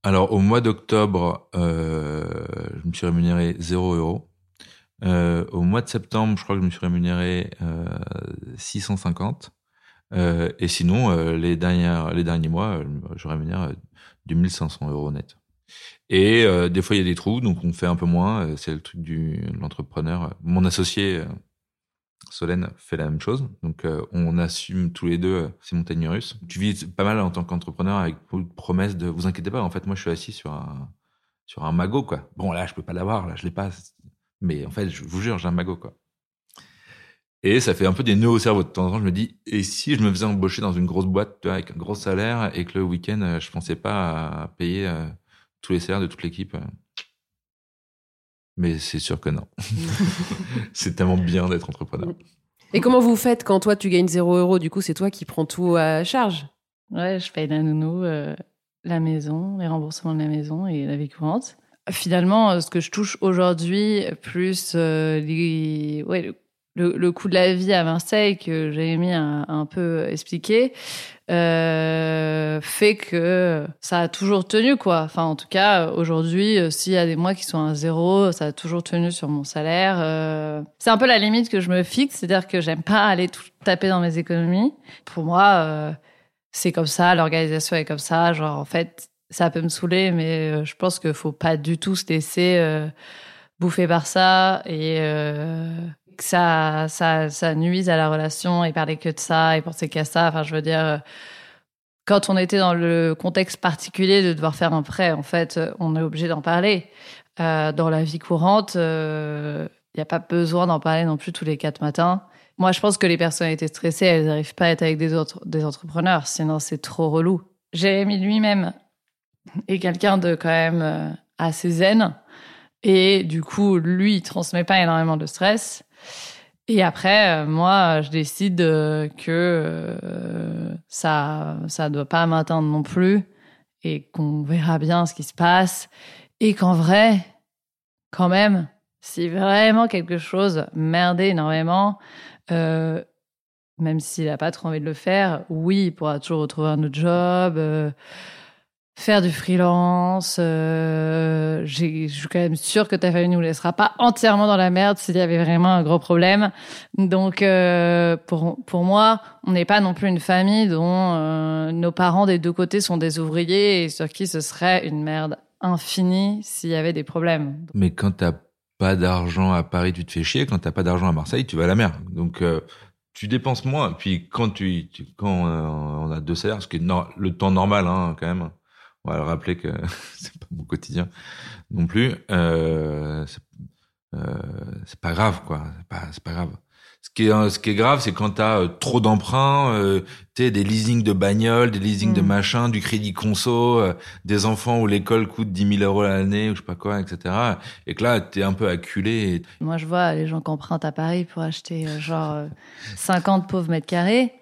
Alors, au mois d'octobre, euh, je me suis rémunéré 0 euros. Euh, au mois de septembre, je crois que je me suis rémunéré 650. et sinon, les, dernières, les derniers mois, je rémunère 2500 euros net. Et des fois, il y a des trous, donc on fait un peu moins. C'est le truc du l'entrepreneur. Mon associé Solène fait la même chose. Donc, euh, on assume tous les deux euh, ces montagnes russes. Tu vis pas mal en tant qu'entrepreneur avec beaucoup de promesses de vous inquiétez pas. En fait, moi, je suis assis sur un, sur un magot, quoi. Bon, là, je peux pas l'avoir, là, je l'ai pas. Mais en fait, je vous jure, j'ai un magot, quoi. Et ça fait un peu des nœuds au cerveau. De temps en temps, je me dis, et si je me faisais embaucher dans une grosse boîte avec un gros salaire et que le week-end, euh, je pensais pas à payer tous les salaires de toute l'équipe mais c'est sûr que non. c'est tellement bien d'être entrepreneur.
Et comment vous faites quand toi tu gagnes 0 euros Du coup, c'est toi qui prends tout à charge?
Ouais, je paye la nounou, euh, la maison, les remboursements de la maison et la vie courante. Finalement, euh, ce que je touche aujourd'hui, plus euh, les, ouais, le, le, coût de la vie à Marseille que Jérémy a un peu expliqué, euh, fait que ça a toujours tenu quoi. Enfin, en tout cas, aujourd'hui, euh, s'il y a des mois qui sont à zéro, ça a toujours tenu sur mon salaire. Euh, c'est un peu la limite que je me fixe, c'est-à-dire que j'aime pas aller tout taper dans mes économies. Pour moi, c'est comme ça, l'organisation est comme ça. Genre, en fait, ça peut me saouler, mais je pense qu'il faut pas du tout se laisser bouffer par ça et que ça, ça, ça nuise à la relation et parler que de ça et penser qu'à ça. Enfin, je veux dire, euh, quand on était dans le contexte particulier de devoir faire un prêt, en fait, euh, on est obligé d'en parler. Euh, dans la vie courante, il n'y a pas besoin d'en parler non plus tous les quatre matins. Moi, je pense que les personnalités stressées, elles n'arrivent pas à être avec des, autres, des entrepreneurs, sinon c'est trop relou. Jérémy lui-même est quelqu'un de quand même euh, assez zen. Et du coup, lui, il transmet pas énormément de stress. Et après, euh, moi, je décide euh, que euh, ça ça doit pas m'atteindre non plus et qu'on verra bien ce qui se passe. Et qu'en vrai, quand même, si vraiment quelque chose merdait énormément, même s'il a pas trop envie de le faire, oui, il pourra toujours retrouver un autre job, faire du freelance. euh, je suis quand même sûre que ta famille ne nous laissera pas entièrement dans la merde s'il y avait vraiment un gros problème. Donc, euh, pour, pour moi, on n'est pas non plus une famille dont euh, nos parents des deux côtés sont des ouvriers et sur qui ce serait une merde infinie s'il y avait des problèmes.
Mais quand t'as pas d'argent à Paris, tu te fais chier. Quand t'as pas d'argent à Marseille, tu vas à la mer. Donc tu dépenses moins. Puis quand tu, quand on a deux salaires, ce qui est le temps normal hein, quand même. On va le rappeler que c'est pas mon quotidien non plus. Euh, c'est euh, pas grave quoi. C'est pas, c'est pas grave. Ce qui est, euh, ce qui est grave, c'est quand t'as euh, trop d'emprunts, euh, sais, des leasings de bagnole, des leasings de
Mm.
machin, du crédit conso, euh, des enfants où l'école coûte 10 000 euros l'année ou je sais pas quoi, etc. Et que là, t'es un peu acculé. Et...
Moi, je vois les gens qui empruntent à Paris pour acheter euh, genre euh, 50 pauvres mètres carrés.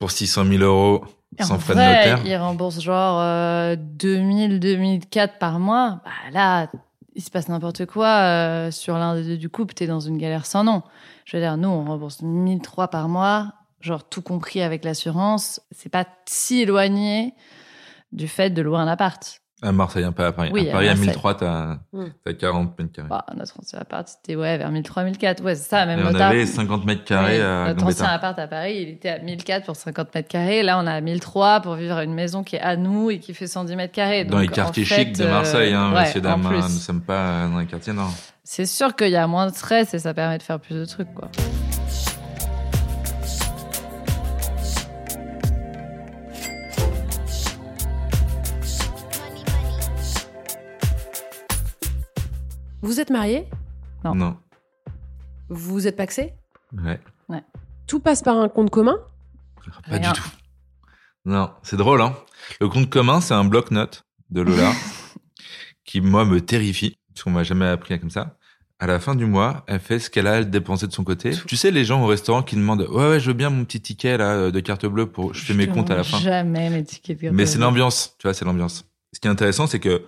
Pour 600 000 euros, sans
en
frais
vrai,
de notaire.
ils remboursent genre euh, 2000, 2004 par mois. Bah, là, il se passe n'importe quoi euh, sur l'un des deux du couple. T'es dans une galère sans nom. Je veux dire, nous, on rembourse 1003 par mois, genre tout compris avec l'assurance. C'est pas si éloigné du fait de louer un appart.
À Marseille, un peu à Paris.
Oui,
à
à
Paris, à
Marseille.
1003, t'as
Mm.
t'as 40 mètres carrés.
Bah, notre ancien appart, c'était ouais, vers 1003, 1004. Ouais, c'est ça, même
Et on avait
app-
50 mètres carrés
Oui,
à
Notre ancien appart à Paris, il était à 1004 pour 50 mètres carrés. Là, on a 1003 pour vivre à une maison qui est à nous et qui fait 110 mètres carrés.
Dans les quartiers chics de Marseille, hein,
euh, ouais,
messieurs, dames. Nous sommes pas dans les quartiers nord.
C'est sûr qu'il y a moins de stress et ça permet de faire plus de trucs, quoi.
Vous êtes marié
Non.
Non.
Vous êtes paxé
Ouais.
Tout passe par un compte commun
Pas
Rien.
du tout. Non, c'est drôle, hein. Le compte commun, c'est un bloc-notes de Lola qui, moi, me terrifie, parce qu'on m'a jamais appris comme ça. À la fin du mois, elle fait ce qu'elle a dépensé de son côté. Tu sais, les gens au restaurant qui demandent, ouais, ouais, je veux bien mon petit ticket, là, de carte bleue pour, je fais mes
te
comptes à la fin.
Jamais mes tickets de
Mais c'est l'ambiance, tu vois, c'est l'ambiance. Ce qui est intéressant, c'est que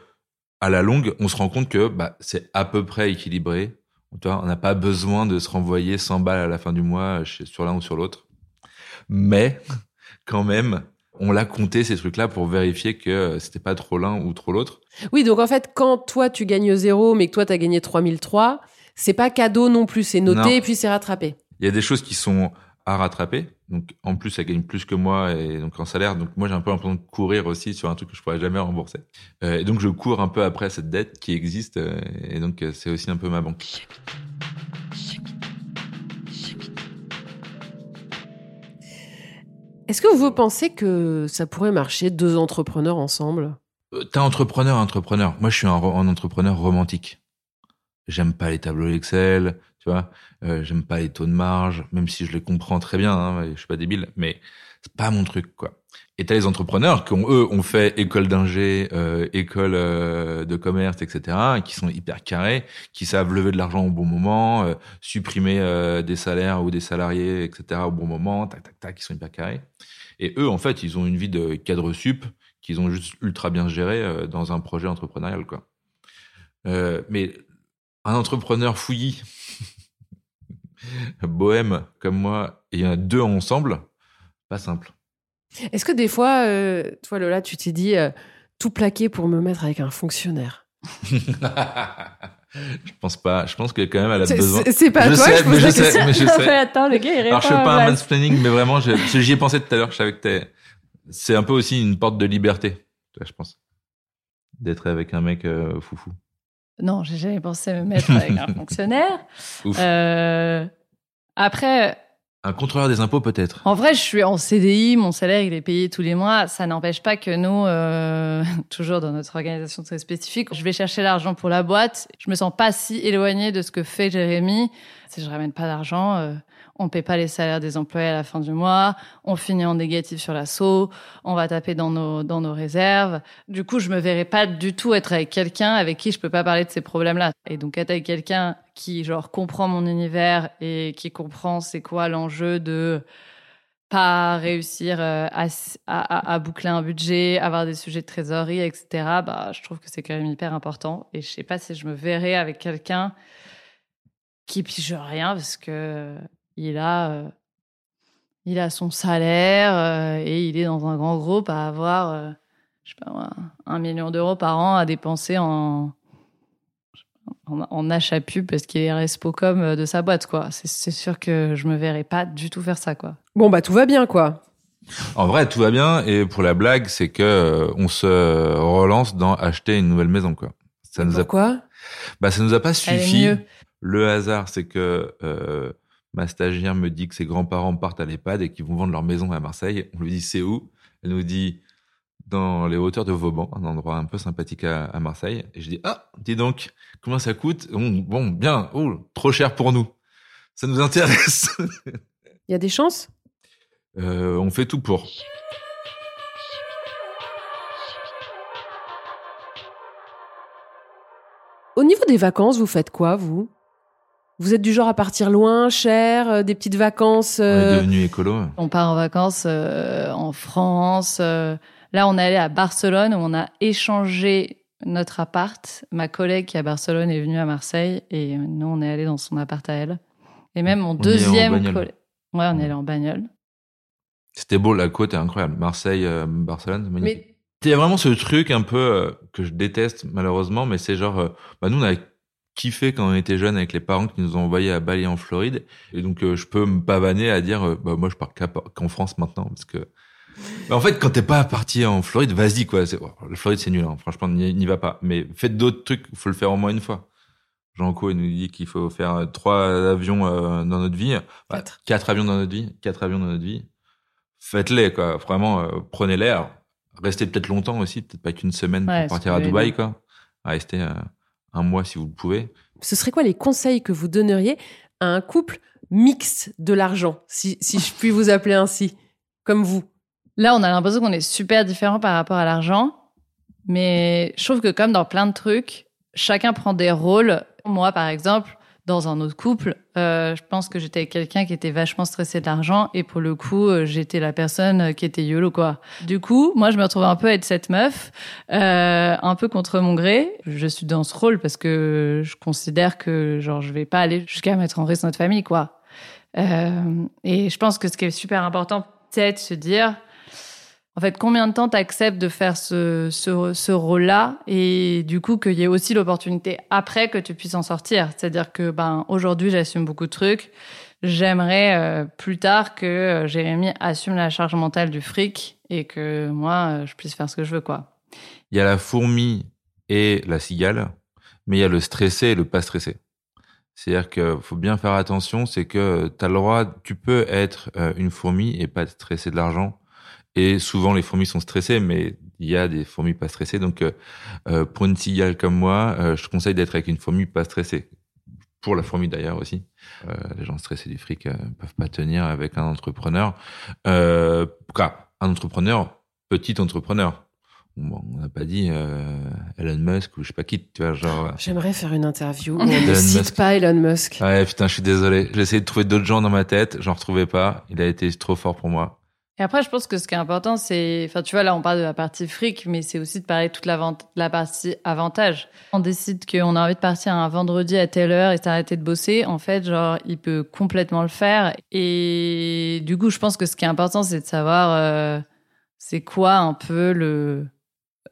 à la longue, on se rend compte que bah, c'est à peu près équilibré. On n'a pas besoin de se renvoyer 100 balles à la fin du mois chez- sur l'un ou sur l'autre. Mais quand même, on l'a compté ces trucs-là pour vérifier que euh, c'était pas trop l'un ou trop l'autre.
Oui, donc en fait, quand toi tu gagnes zéro, mais que toi tu as gagné 3003, c'est pas cadeau non plus, c'est noté
Non.
et puis c'est rattrapé.
Il y a des choses qui sont à rattraper. Donc en plus, elle gagne plus que moi et donc en salaire. Donc moi, j'ai un peu l'impression de courir aussi sur un truc que je pourrais jamais rembourser. Euh, et donc je cours un peu après cette dette qui existe. euh, et donc euh, c'est aussi un peu ma banque.
Est-ce que vous pensez que ça pourrait marcher deux entrepreneurs ensemble?
Euh, T'es entrepreneur, entrepreneur. Moi, je suis un, un entrepreneur romantique. J'aime pas les tableaux Excel, tu vois. Euh, J'aime pas les taux de marge, même si je les comprends très bien. Hein, je suis pas débile, mais c'est pas mon truc, quoi. Et t'as les entrepreneurs qui ont eux ont fait école d'ingé, euh, école euh, de commerce, etc. et qui sont hyper carrés, qui savent lever de l'argent au bon moment, euh, supprimer euh, des salaires ou des salariés, etc. au bon moment, tac tac tac, qui sont hyper carrés. Et eux, en fait, ils ont une vie de cadre sup qu'ils ont juste ultra bien géré euh, dans un projet entrepreneurial, quoi. Mais un entrepreneur fouillis, bohème comme moi, et il y en a deux ensemble, pas simple.
Est-ce que des fois, euh, toi Lola, tu t'es dit euh, tout plaquer pour me mettre avec un fonctionnaire?
Je pense pas. Je pense que quand même elle a besoin.
c'est- pas
je
toi,
sais,
je
mais je sais,
question.
mais je sais.
attends, le gars, il répond
Alors je pas un mansplaining, mais vraiment, j'y ai pensé tout à l'heure. Je savais que c'est un peu aussi une porte de liberté, je pense, d'être avec un mec euh, foufou.
Non, j'ai jamais pensé me mettre avec un fonctionnaire.
Ouf.
Euh, après,
Un contrôleur des impôts peut-être.
en vrai, je suis en CDI, mon salaire il est payé tous les mois. Ça n'empêche pas que nous, euh, toujours dans notre organisation très spécifique, je vais chercher l'argent pour la boîte. Je me sens pas si éloignée de ce que fait Jérémy. Si je ramène pas d'argent, euh, on paie pas les salaires des employés à la fin du mois. On finit en négatif sur l'assaut. On va taper dans nos dans nos réserves. Du coup, je me verrais pas du tout être avec quelqu'un avec qui je peux pas parler de ces problèmes-là. Et donc être avec quelqu'un qui genre comprend mon univers et qui comprend c'est quoi l'enjeu de pas réussir euh, à, à boucler un budget, avoir des sujets de trésorerie, etc. Bah, je trouve que c'est quand même hyper important. Et je sais pas si je me verrais avec quelqu'un qui pige rien parce que il a euh, il a son salaire euh, et il est dans un grand groupe à avoir euh, je sais pas moi, un million d'euros par an à dépenser en en, en achat pub parce qu'il est respocom de sa boîte quoi. C'est sûr que je me verrais pas du tout faire ça quoi.
Bon, bah tout va bien, quoi.
En vrai, tout va bien. Et pour la blague, c'est que euh, on se relance dans acheter une nouvelle maison, quoi. Ça nous a,
Pourquoi?
Bah, ça nous a pas
Elle
suffi. Le hasard, c'est que euh, ma stagiaire me dit que ses grands-parents partent à l'EHPAD et qu'ils vont vendre leur maison à Marseille. On lui dit c'est où? Elle nous dit dans les hauteurs de Vauban, un endroit un peu sympathique à, à Marseille. Et je dis ah, dis donc, comment ça coûte? Bon, Bon, bien, oh, trop cher pour nous. Ça nous intéresse.
Il y a des chances?
Euh, on fait tout pour.
Au niveau des vacances, vous faites quoi, vous? Vous êtes du genre à partir loin, cher, euh, des petites vacances
On est
euh,
devenu écolo.
On part en vacances euh, en France. euh, là, on est allé à Barcelone où on a échangé notre appart. Ma collègue qui est à Barcelone est venue à Marseille et nous, on est allé dans son appart à elle. Et même mon
On
deuxième collègue. Ouais, on est allé en bagnole.
C'était beau, la côte est incroyable. Marseille, euh, Barcelone, c'est magnifique.
Mais
Il y a vraiment ce truc un peu euh, que je déteste malheureusement, mais c'est genre, euh, bah nous on a kiffé quand on était jeunes avec les parents qui nous ont envoyés à Bali en Floride, et donc euh, je peux me pavaner à dire, euh, bah moi je pars qu'en France maintenant parce que, bah, en fait quand t'es pas parti en Floride, vas-y quoi. C'est, oh, la Floride c'est nul, hein. franchement n'y va pas. Mais faites d'autres trucs, faut le faire au moins une fois. Jean Co il nous dit qu'il faut faire euh, trois avions euh, dans notre vie, Bah,
Quatre.
quatre avions dans notre vie, quatre avions dans notre vie. Faites-les quoi, vraiment euh, prenez l'air. Restez peut-être longtemps aussi, peut-être pas qu'une semaine
Ouais,
pour partir à Dubaï quoi. Restez euh, un mois si vous le pouvez.
ce serait quoi les conseils que vous donneriez à un couple mixte de l'argent, si, si je puis vous appeler ainsi, comme vous?
Là, on a l'impression qu'on est super différents par rapport à l'argent. Mais je trouve que comme dans plein de trucs, chacun prend des rôles. Moi, par exemple, dans un autre couple, euh, je pense que j'étais quelqu'un qui était vachement stressé de l'argent et pour le coup, euh, j'étais la personne qui était yolo quoi. Du coup, moi, je me retrouve un peu à être cette meuf, euh, un peu contre mon gré. Je suis dans ce rôle parce que je considère que genre je vais pas aller jusqu'à mettre en risque notre famille quoi. Euh, et je pense que ce qui est super important, c'est de se dire, en fait, combien de temps t'acceptes de faire ce, ce, ce rôle-là et du coup qu'il y ait aussi l'opportunité après que tu puisses en sortir. C'est-à-dire que ben aujourd'hui j'assume beaucoup de trucs. J'aimerais euh, plus tard que euh, Jérémy assume la charge mentale du fric et que moi euh, je puisse faire ce que je veux quoi.
Il y a la fourmi et la cigale, mais il y a le stressé et le pas stressé. C'est-à-dire que faut bien faire attention, c'est que tu as le droit, tu peux être euh, une fourmi et pas stressé de l'argent. Et souvent les fourmis sont stressées, mais il y a des fourmis pas stressées. Donc euh, euh, pour une cigale comme moi, euh, je te conseille d'être avec une fourmi pas stressée. Pour la fourmi d'ailleurs aussi. Euh, les gens stressés du fric euh, peuvent pas tenir avec un entrepreneur. Euh, quoi, un entrepreneur, petit entrepreneur. Bon, on n'a pas dit euh, Elon Musk ou je sais pas qui, tu vois, genre. euh,
J'aimerais faire une interview où on ne cite
Musk.
pas Elon Musk.
Ouais, putain, je suis désolé. J'ai essayé de trouver d'autres gens dans ma tête, j'en retrouvais pas. Il a été trop fort pour moi.
Et après, je pense que ce qui est important, c'est, enfin, tu vois, là, on parle de la partie fric, mais c'est aussi de parler de toute la, la partie avantage. On décide qu'on a envie de partir un vendredi à telle heure et s'arrêter de bosser. En fait, genre, il peut complètement le faire. Et du coup, je pense que ce qui est important, c'est de savoir, euh, c'est quoi un peu le,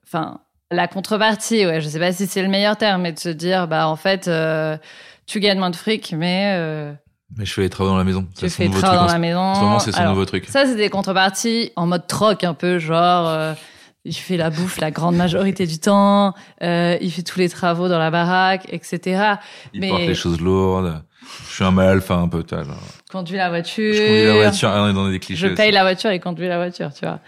enfin, la contrepartie. Ouais, je sais pas si c'est le meilleur terme, mais de se dire, bah, en fait, euh, tu gagnes moins de fric, mais euh,
mais je fais les travaux dans la maison.
Tu fais les travaux dans la maison. En
ce moment, c'est son nouveau truc.
Ça, c'est des contreparties en mode troc, un peu, genre, euh, il fait la bouffe la grande majorité du temps, euh, il fait tous les travaux dans la baraque, etc.
Il porte les choses lourdes. Je suis un mal alpha un peu, toi.
Conduis la voiture.
Je conduis la voiture, on est dans des clichés.
Je paye la voiture et conduis la voiture, tu vois.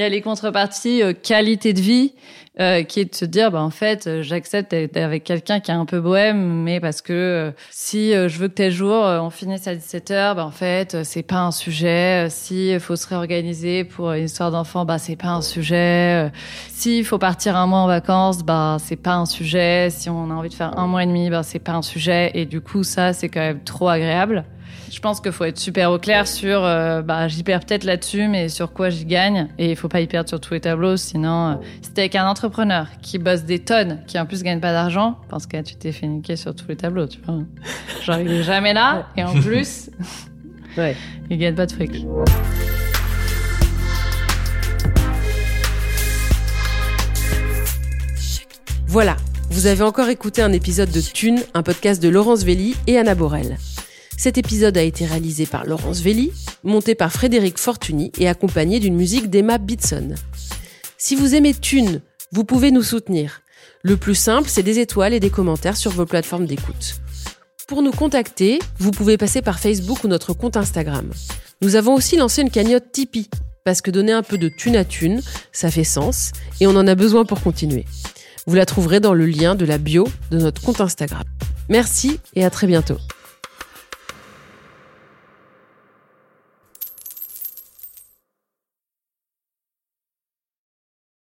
Il y a les contreparties euh, qualité de vie. Euh, qui est de se dire, bah, en fait, euh, j'accepte d'être avec quelqu'un qui est un peu bohème, mais parce que euh, si je veux que tel jour on finisse à 17h, bah, en fait, c'est pas un sujet. S'il faut se réorganiser pour une histoire d'enfant, bah, c'est pas un sujet. S'il faut partir un mois en vacances, bah, c'est pas un sujet. Si on a envie de faire un mois et demi, bah, c'est pas un sujet. Et du coup, ça, c'est quand même trop agréable. Je pense qu'il faut être super au clair sur, euh, bah, j'y perds peut-être là-dessus, mais sur quoi j'y gagne. Et il faut pas y perdre sur tous les tableaux, sinon, euh, si t'es avec un entrepreneur qui bosse des tonnes, qui en plus gagne pas d'argent, parce que tu t'es fait niquer sur tous les tableaux, tu vois. J'arrive jamais là, et en plus, ouais, il gagne pas de fric.
Voilà, vous avez encore écouté un épisode de Thune, un podcast de Laurence Velli et Anna Borel. Cet épisode a été réalisé par Laurence Velli, monté par Frédéric Fortuny et accompagné d'une musique d'Emma Bitson. Si vous aimez Thune, vous pouvez nous soutenir. Le plus simple, c'est des étoiles et des commentaires sur vos plateformes d'écoute. Pour nous contacter, vous pouvez passer par Facebook ou notre compte Instagram. Nous avons aussi lancé une cagnotte Tipeee, parce que donner un peu de thune à thune, ça fait sens, et on en a besoin pour continuer. Vous la trouverez dans le lien de la bio de notre compte Instagram. Merci et à très bientôt.